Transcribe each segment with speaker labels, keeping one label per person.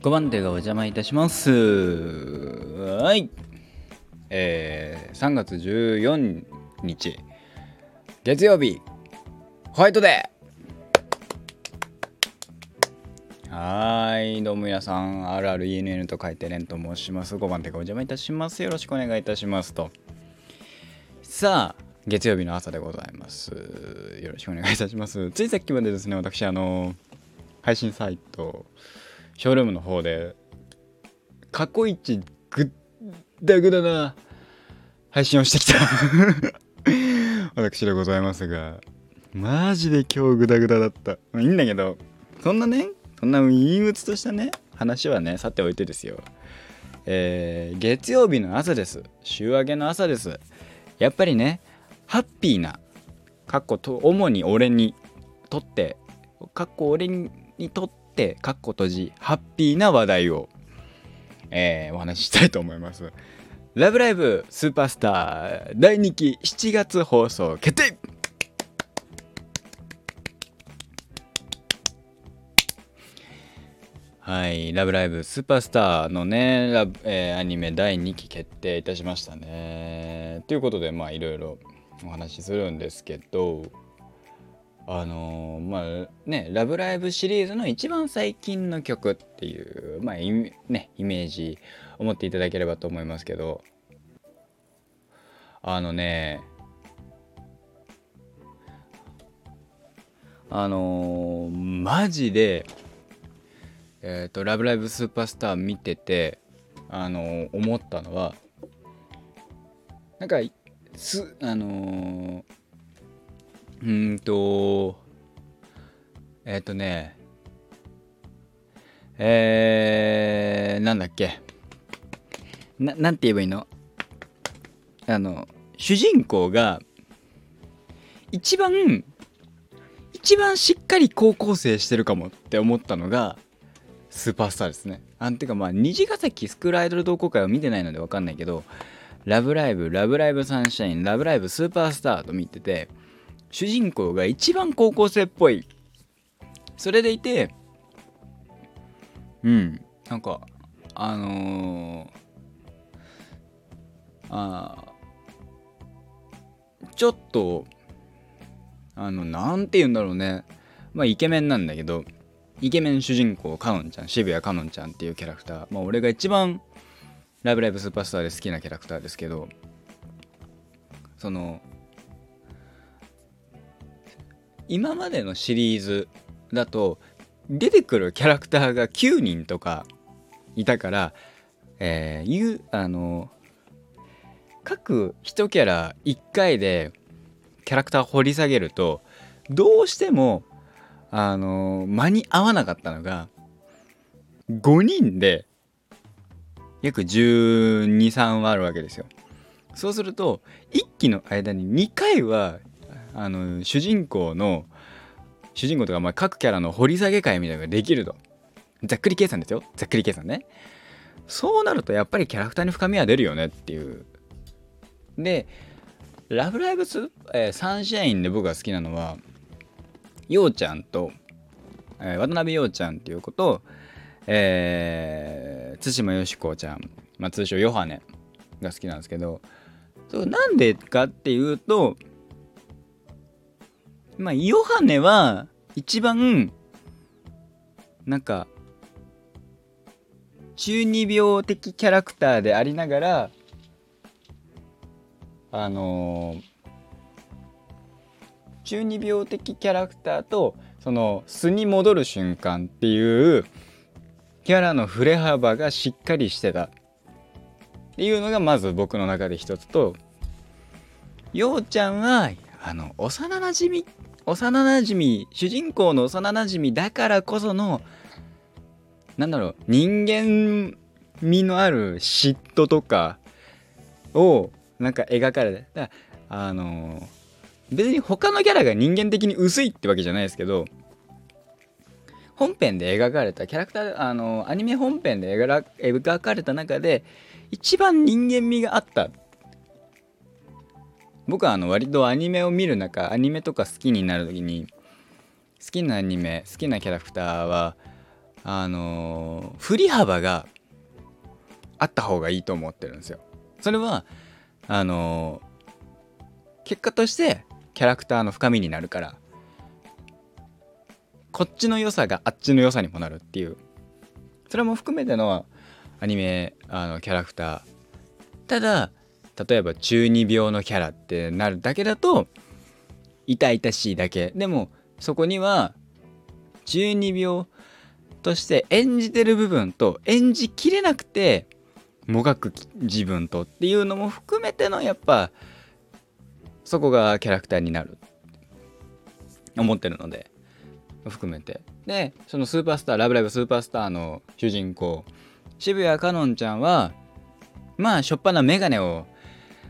Speaker 1: 5番手がお邪魔いたします。はい。えー、3月14日、月曜日、ホワイトデーはーい、どうも皆さん、RRENN と書いてレンと申します。5番手がお邪魔いたします。よろしくお願いいたしますと。さあ、月曜日の朝でございます。よろしくお願いいたします。ついさっきまでですね、私、あの、配信サイト、ショールームの方で過去一ぐったぐだな配信をしてきた。私でございますがマジで今日グダグダだった。まあいいんだけどそんなねそんな陰鬱としたね話はねさておいてですよ。えー、月曜日の朝です。週明けの朝です。やっぱりねハッピーなかっこと主に俺にとってかっこ俺にとってかっこ閉じハッピーな話題を、えー、お話ししたいと思います「ラブライブスーパースター」第2期7月放送決定!はい「ラブライブスーパースター」のねラブ、えー、アニメ第2期決定いたしましたね。ということでまあいろいろお話しするんですけどあのー、まあね「ラブライブ!」シリーズの一番最近の曲っていう、まあね、イメージを持っていただければと思いますけどあのねあのー、マジで「えーと、ラブライブスーパースター」見てて、あの、思ったのはなんかすあのーうんと、えっ、ー、とね、えー、なんだっけ？な、なんて言えばいいの？あの、主人公が、一番、一番しっかり高校生してるかもって思ったのが、スーパースターですね。あんていうかまあ、虹ヶ崎スクールアイドル同好会を見てないのでわかんないけど、ラブライブ、ラブライブサンシャイン、ラブライブスーパースターと見てて、主人公が一番高校生っぽい。それでいてうんなんかあのー、あちょっとあのなんて言うんだろうね。まあイケメンなんだけどイケメン主人公かのんちゃん渋谷かのんちゃんっていうキャラクター。まあ俺が一番「ラブライブスーパースター」で好きなキャラクターですけどその今までのシリーズだと出てくるキャラクターが9人とかいたから、えー、いうあの各1キャラ1回でキャラクター掘り下げるとどうしてもあの間に合わなかったのが5人で約123話あるわけですよ。そうすると1期の間に2回はあの主人公の主人公とかまあ各キャラの掘り下げ会みたいなのができると。ざっくり計算ですよ。ざっくり計算ね。そうなるとやっぱりキャラクターに深みは出るよねっていう。で「ラブライブス、えー、サンシャイン」で僕が好きなのはようちゃんと、えー、渡辺ようちゃんっていう子と、えー、対馬よしこちゃん、まあ、通称ヨハネが好きなんですけど。そうなんでかっていうとまあ、ヨハネは一番なんか中二病的キャラクターでありながらあのー、中二病的キャラクターとその素に戻る瞬間っていうキャラの振れ幅がしっかりしてた。っていうのがまず僕の中で一つとようちゃんはあの幼なじみ幼なじみ主人公の幼なじみだからこそのなんだろう人間味のある嫉妬とかをなんか描かれてだあの別に他のキャラが人間的に薄いってわけじゃないですけど本編で描かれたキャラクターあのアニメ本編で描かれた中で一番人間味があった僕はあの割とアニメを見る中アニメとか好きになる時に好きなアニメ好きなキャラクターはあの振り幅があった方がいいと思ってるんですよ。それはあの結果としてキャラクターの深みになるからこっちの良さがあっちの良さにもなるっていうそれも含めてのアニメあのキャラクターただ例えば中二病のキャラってなるだけだと痛々しいだけ。でもそこには中二病として演じてる部分と演じきれなくてもがく自分とっていうのも含めてのやっぱそこがキャラクターになる。思ってるので。含めて。でそのスーパースター「ラブライブスーパースター」の主人公渋谷かのんちゃんはまあしょっぱな眼鏡を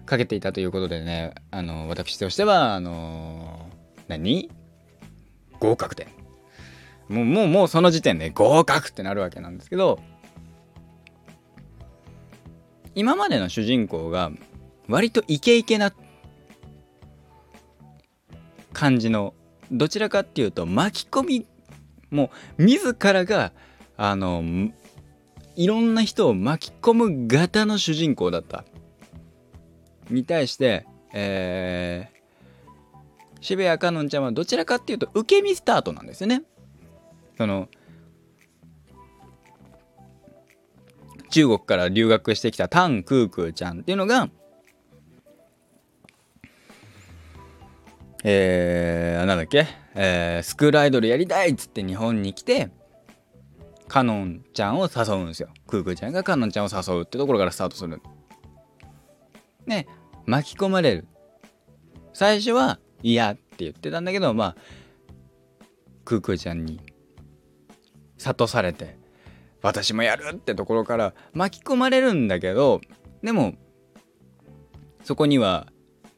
Speaker 1: かけていたということでねあの私としてはあの何？合格点。もうもうもうその時点で合格ってなるわけなんですけど今までの主人公が割とイケイケな感じのどちらかっていうと巻き込みもう自らがあのいろんな人を巻き込む型の主人公だった。に対して、えー、渋谷かのんちゃんはどちらかっていうと受け身スタートなんですよね。その中国から留学してきたタン・クークーちゃんっていうのがえー、なんだっけ、えー、スクールアイドルやりたいっつって日本に来てカノンちゃんを誘うんですよ。クークーちゃんがカノンちゃんを誘うってところからスタートする。ね。巻き込まれる。最初は嫌って言ってたんだけどまあクークーちゃんに諭されて私もやるってところから巻き込まれるんだけどでもそこには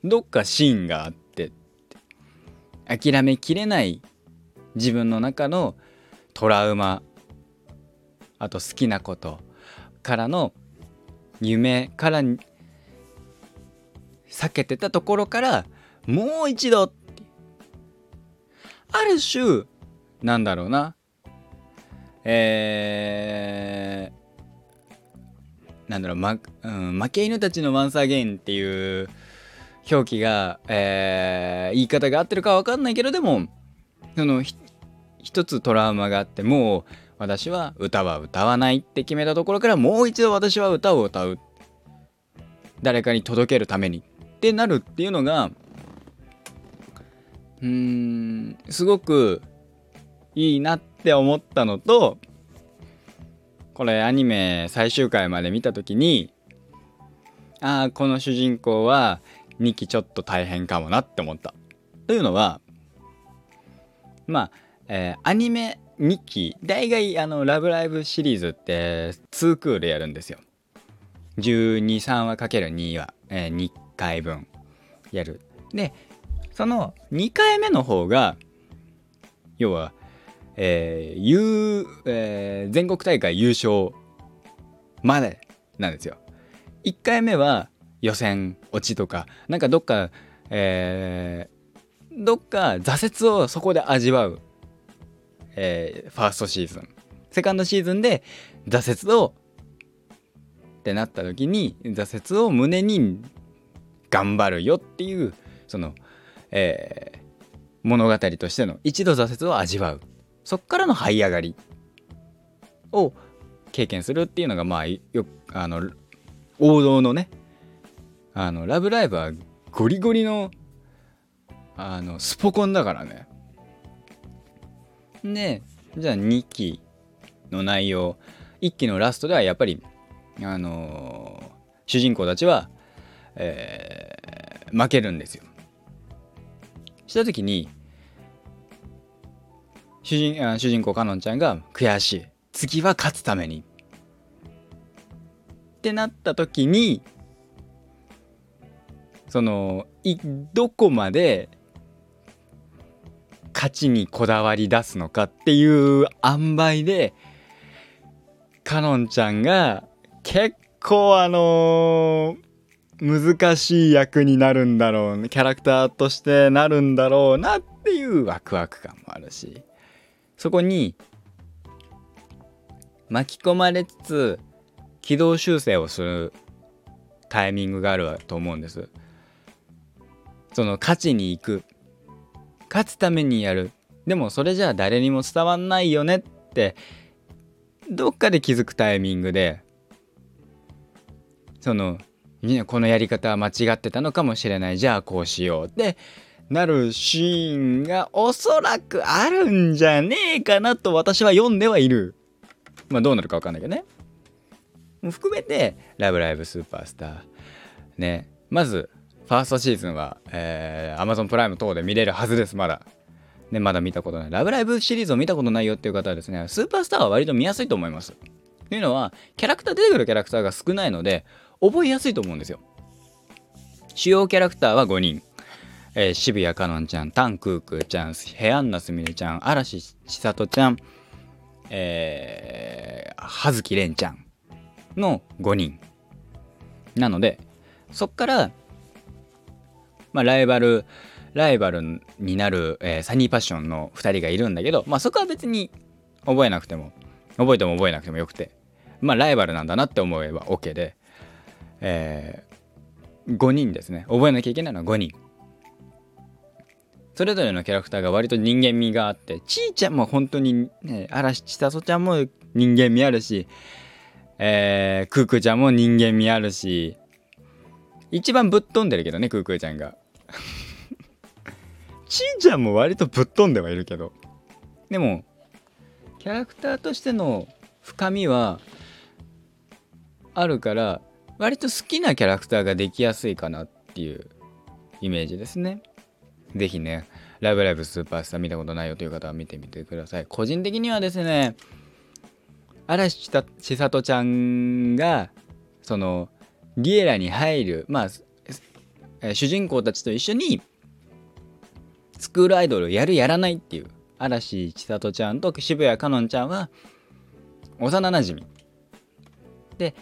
Speaker 1: どっかシーンがあって諦めきれない自分の中のトラウマあと好きなことからの夢から避けてたところからもう一度ある種なんだろうな。えー、なんだろう、まうん、負け犬たちのワンサーゲインっていう表記が、えー、言い方が合ってるか分かんないけどでもその一つトラウマがあってもう私は歌は歌わないって決めたところからもう一度私は歌を歌う。誰かに届けるために。ってなるっていうのがうーんすごくいいなって思ったのとこれアニメ最終回まで見た時にああこの主人公は2期ちょっと大変かもなって思った。というのはまあ、えー、アニメ2期大概あの「ラブライブ!」シリーズって2クールやるんですよ。123話かける2は、えー、2回分やる。でその2回目の方が要はえーえー、全国大会優勝までなんですよ。1回目は予選落ちとかなんかどっか、えー、どっか挫折をそこで味わう、えー、ファーストシーズンセカンドシーズンで挫折をってなった時に挫折を胸に頑張るよっていうその、えー、物語としての一度挫折を味わう。そっからの這い上がりを経験するっていうのがまあよあの王道のねあのラブライブはゴリゴリのあのスポコンだからね。でじゃあ2期の内容1期のラストではやっぱりあのー、主人公たちは、えー、負けるんですよ。した時に主人あ主人公かのんちゃんが悔しい。次は勝つために。ってなった時にそのいどこまで勝ちにこだわり出すのかっていう塩梅でかのんちゃんが結構あのー、難しい役になるんだろうキャラクターとしてなるんだろうなっていうワクワク感もあるし。そこに巻き込まれつつ軌道修正をするタイミングがあると思うんです。その勝ちに行く。勝つためにやる。でもそれじゃあ誰にも伝わんないよねって。どっかで気づくタイミングで。そのこのやり方は間違ってたのかもしれない。じゃあこうしようって。なるシーンがおそらくあるんじゃねえかなと私は読んではいる。まあどうなるか分かんないけどね。含めて「ラブライブスーパースター」ね。まずファーストシーズンは、えー、Amazon プライム等で見れるはずですまだ。ね、まだ見たことない。ラブライブシリーズを見たことないよっていう方はですね、スーパースターは割と見やすいと思います。というのは、キャラクター出てくるキャラクターが少ないので、覚えやすいと思うんですよ。主要キャラクターは5人。えー、渋谷かのんちゃん、タンクークーちゃん、ヘアンナすみれちゃん、嵐千里ちゃん、えー、葉月蓮ちゃんの5人。なので、そっから、まあ、ライバル、ライバルになる、えー、サニーパッションの2人がいるんだけど、まあ、そこは別に覚えなくても覚えても覚えなくてもよくてまあライバルなんだなって思えば OK で、えー、5人ですね。覚えなきゃいけないのは5人。それぞれのキャラクターが割と人間味があってちーちゃんも本当にね嵐千里ちゃんも人間味あるしえー、クークーちゃんも人間味あるし一番ぶっ飛んでるけどねクークーちゃんが。ちーちゃんも割とぶっ飛んではいるけど。でもキャラクターとしての深みはあるから割と好きなキャラクターができやすいかなっていうイメージですね。是非ね「ラブライブスーパースター」見たことないよという方は見てみてください。個人的にはですね嵐千里ちゃんがそのリエラに入るまあ主人公たちと一緒にスクールアイドルをやるやらないっていう嵐千里ちゃんと渋谷かのんちゃんは幼なじみで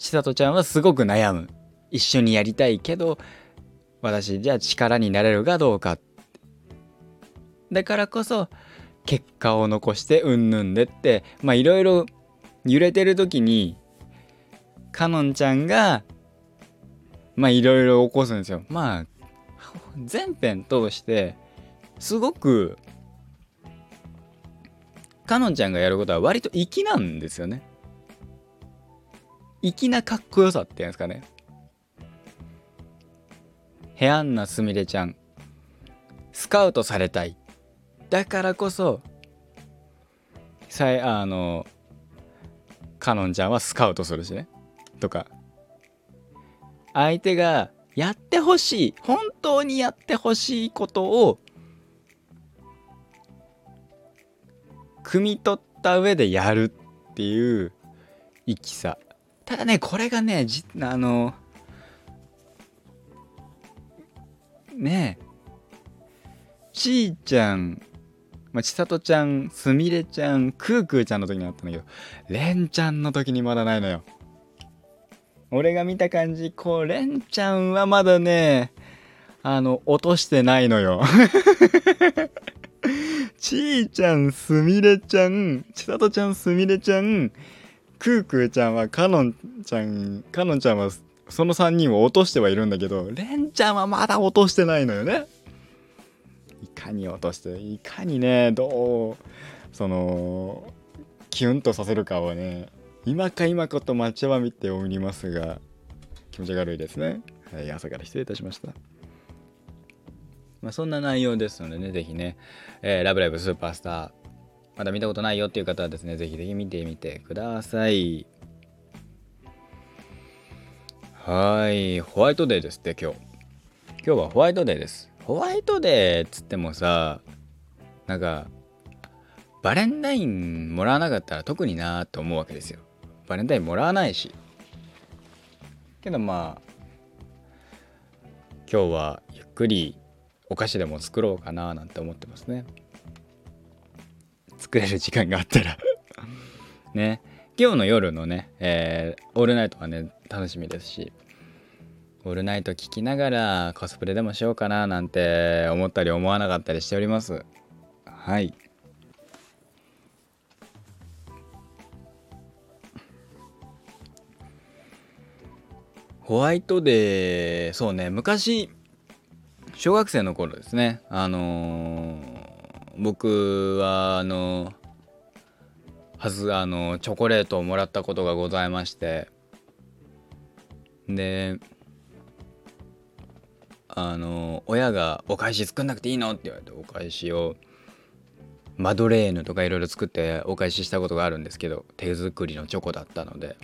Speaker 1: 千里ちゃんはすごく悩む。一緒にやりたいけど私じゃあ力になれるかどうかだからこそ結果を残してうんぬんでってまあいろいろ揺れてる時にかのんちゃんがまあいろいろ起こすんですよ。まあ全編通してすごくかのんちゃんがやることは割と粋なんですよね。粋なかっこよさっていうんですかね。ヘアンナすみれちゃん。スカウトされたい。だからこそさいあのかのんちゃんはスカウトするしね。とか。相手がやってほしい。本当にやってほしいことを汲み取った上でやるっていういきさ。ただねこれがねじあのねえちーちゃんまあ、ちさとちゃん、すみれちゃん、クークーちゃんの時にあったんだけど、れんちゃんの時にまだないのよ。俺が見た感じ、こう、レンちゃんはまだね、あの、落としてないのよ。ちーちゃん、すみれちゃん、ちさとちゃん、すみれちゃん、クークーちゃんは、かのんちゃん、かのんちゃんは、その3人を落としてはいるんだけど、レンちゃんはまだ落としてないのよね。いかに落として、いかにね、どう、その、キュンとさせるかをね、今か今かと待ちわびておりますが気持ち悪いですね、はい、朝から失礼いたしましたまあ、そんな内容ですのでね、ぜひね、えー、ラブライブスーパースター、まだ見たことないよっていう方はですね、ぜひぜひ見てみてください。はい、ホワイトデーですって今日。今日はホワイトデーです。ホワイトデーっつってもさ、なんか、バレンタインもらわなかったら特になーと思うわけですよ。バレンタインもらわないしけどまあ今日はゆっくりお菓子でも作ろうかななんて思ってますね作れる時間があったら。ね。今日の夜のね、えー、オールナイトはね楽しみですしオールナイト聴きながらコスプレでもしようかななんて思ったり思わなかったりしております。はい。ホワイトデーそうね昔小学生の頃ですね。あのー僕はあのはずあのチョコレートをもらったことがございましてであの親が「お返し作んなくていいの?」って言われてお返しをマドレーヌとかいろいろ作ってお返ししたことがあるんですけど手作りのチョコだったので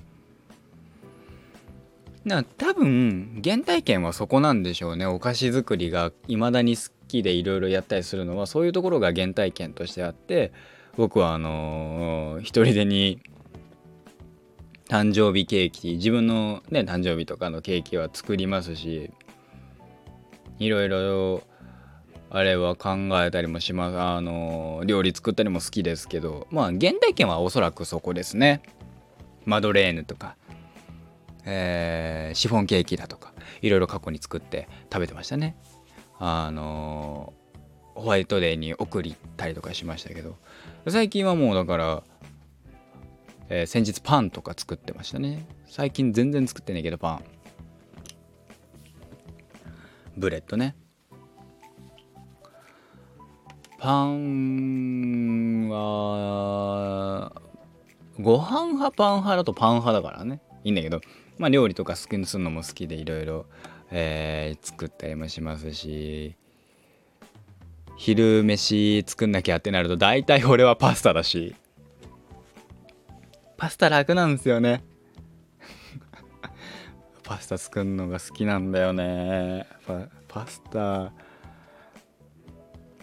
Speaker 1: な多分原体験はそこなんでしょうね。お菓子作りが未だに好きでいろいろやったりするのはそういうところが原体験としてあって僕はあのー、一人でに誕生日ケーキ自分のね誕生日とかのケーキは作りますしいろいろあれは考えたりもします。あの料理作ったりも好きですけどまあ原体験はおそらくそこですね。マドレーヌとか、えー、シフォンケーキだとかいろいろ過去に作って食べてましたね。あのホワイトデーに送りたりとかしましたけど最近はもうだからえー、先日パンとか作ってましたね。最近全然作ってないけどパン。ブレッドね。パンはご飯派パン派だとパン派だからね。いいんだけどまあ料理とか好きにするのも好きでいろいろ作ったりもしますし昼飯作んなきゃってなると大体俺はパスタだし。パスタ楽なんですよね。パスタ作るのが好きなんだよね。パパスタ。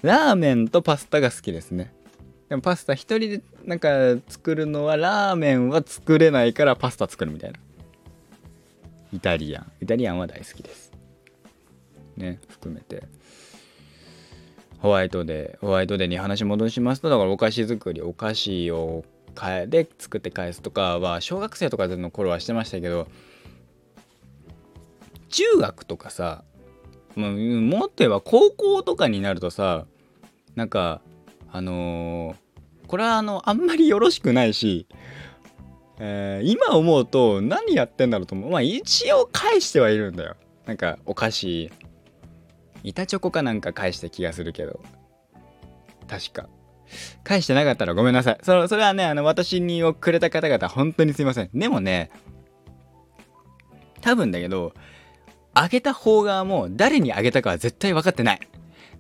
Speaker 1: ラーメンとパスタが好きですね。でもパスタ一人でなんか作るのはラーメンは作れないからパスタ作るみたいな。イタリアン。イタリアンは大好きです。ね含めて。ホワイトデー。ホワイトデーに話戻しますとだからお菓子作りお菓子を変えで作って返すとかは小学生とかでの頃はしてましたけど中学とかさもっと言えば高校とかになるとさなんかあのー、これはあのあんまりよろしくないし、えー、今思うと何やってんだろうと思うまあ一応返してはいるんだよなんかお菓子板チョコかなんか返した気がするけど確か返してなかったらごめんなさい。そそれはね、あの、私にをくれた方々、本当にすいません。でもね、多分だけど、あげた方側も誰にあげたかは絶対分かってない。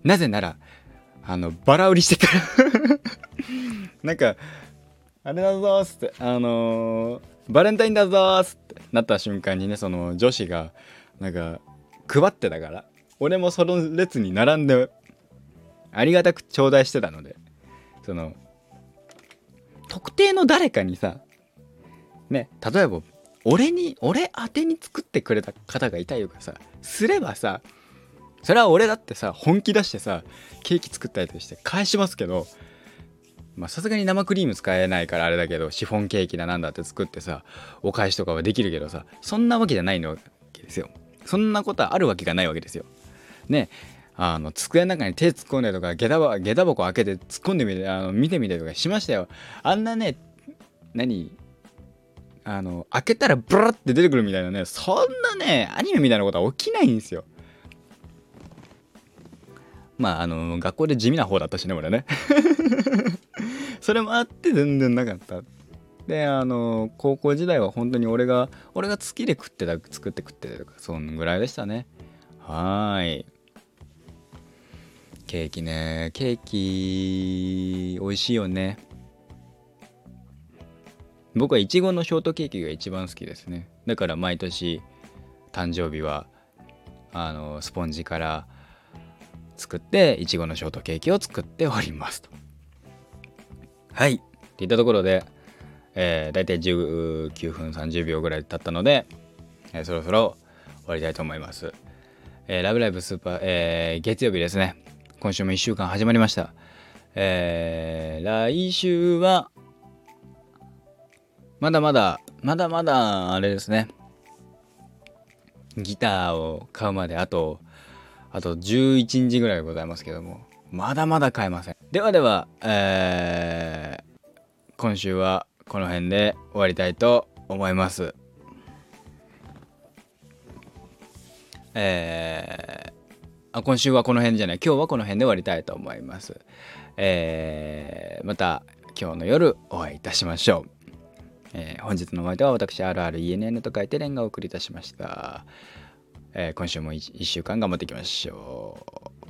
Speaker 1: なぜなら、あの、バラ売りしてから なんか、あれだぞーっつって、あのー、バレンタインだぞーっつってなった瞬間にね、その女子が、なんか、配ってたから、俺もその列に並んで、ありがたく頂戴してたので、その特定の誰かにさね例えば俺に俺宛てに作ってくれた方がいたりとかさすればさそれは俺だってさ本気出してさケーキ作ったりして返しますけどまあさすがに生クリーム使えないからあれだけどシフォンケーキだなんだって作ってさお返しとかはできるけどさそんなわけじゃないのですよ。そんなことはあるわけがないわけですよ。ね。あの机の中に手突っ込んでとか下駄下駄箱開けて突っ込んでみてあの見てみたりとかしましたよ。あんなね何あの開けたらブラって出てくるみたいなねそんなねアニメみたいなことは起きないんですよ。まああの学校で地味な方だったしね俺ね。それもあって全然なかった。であの高校時代は本当に俺が俺が好きで食ってた作って食ってたとかそんぐらいでしたね。はい。ケーキね。ケーキ美味しいよね。僕はいちごのショートケーキが一番好きですね。だから毎年誕生日はあのスポンジから作っていちごのショートケーキを作っておりますと。はいっていったところで、えー、大体19分30秒ぐらい経ったので、えー、そろそろ終わりたいと思います、えー、ラブライブスーパー、えー、月曜日ですね今週も1週間始まりました。えー、来週は、まだまだ、まだまだ、あれですね。ギターを買うまであと、あと11日ぐらいございますけども、まだまだ買えません。ではでは、えー、今週はこの辺で終わりたいと思います。えーあ今週はこの辺じゃない今日はこの辺で終わりたいと思います。えーまた今日の夜お会いいたしましょう。えー本日のお相手は私 RRENN と書いてレンがお送りいたしました。えー今週も 1, 週間頑張っていきましょう。